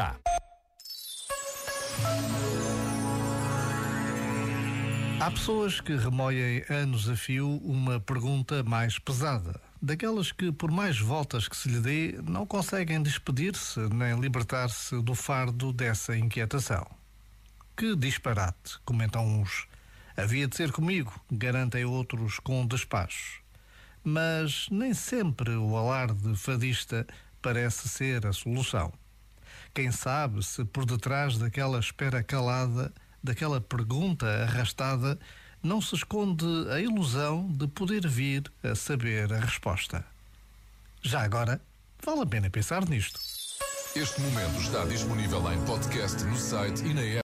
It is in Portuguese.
já. Há pessoas que remoem anos a fio uma pergunta mais pesada. Daquelas que, por mais voltas que se lhe dê, não conseguem despedir-se nem libertar-se do fardo dessa inquietação. Que disparate, comentam uns. Havia de ser comigo, garantem outros com despacho. Mas nem sempre o alarde fadista parece ser a solução. Quem sabe se por detrás daquela espera calada, daquela pergunta arrastada, não se esconde a ilusão de poder vir a saber a resposta. Já agora, vale a pena pensar nisto. Este momento está disponível em podcast no site e na app.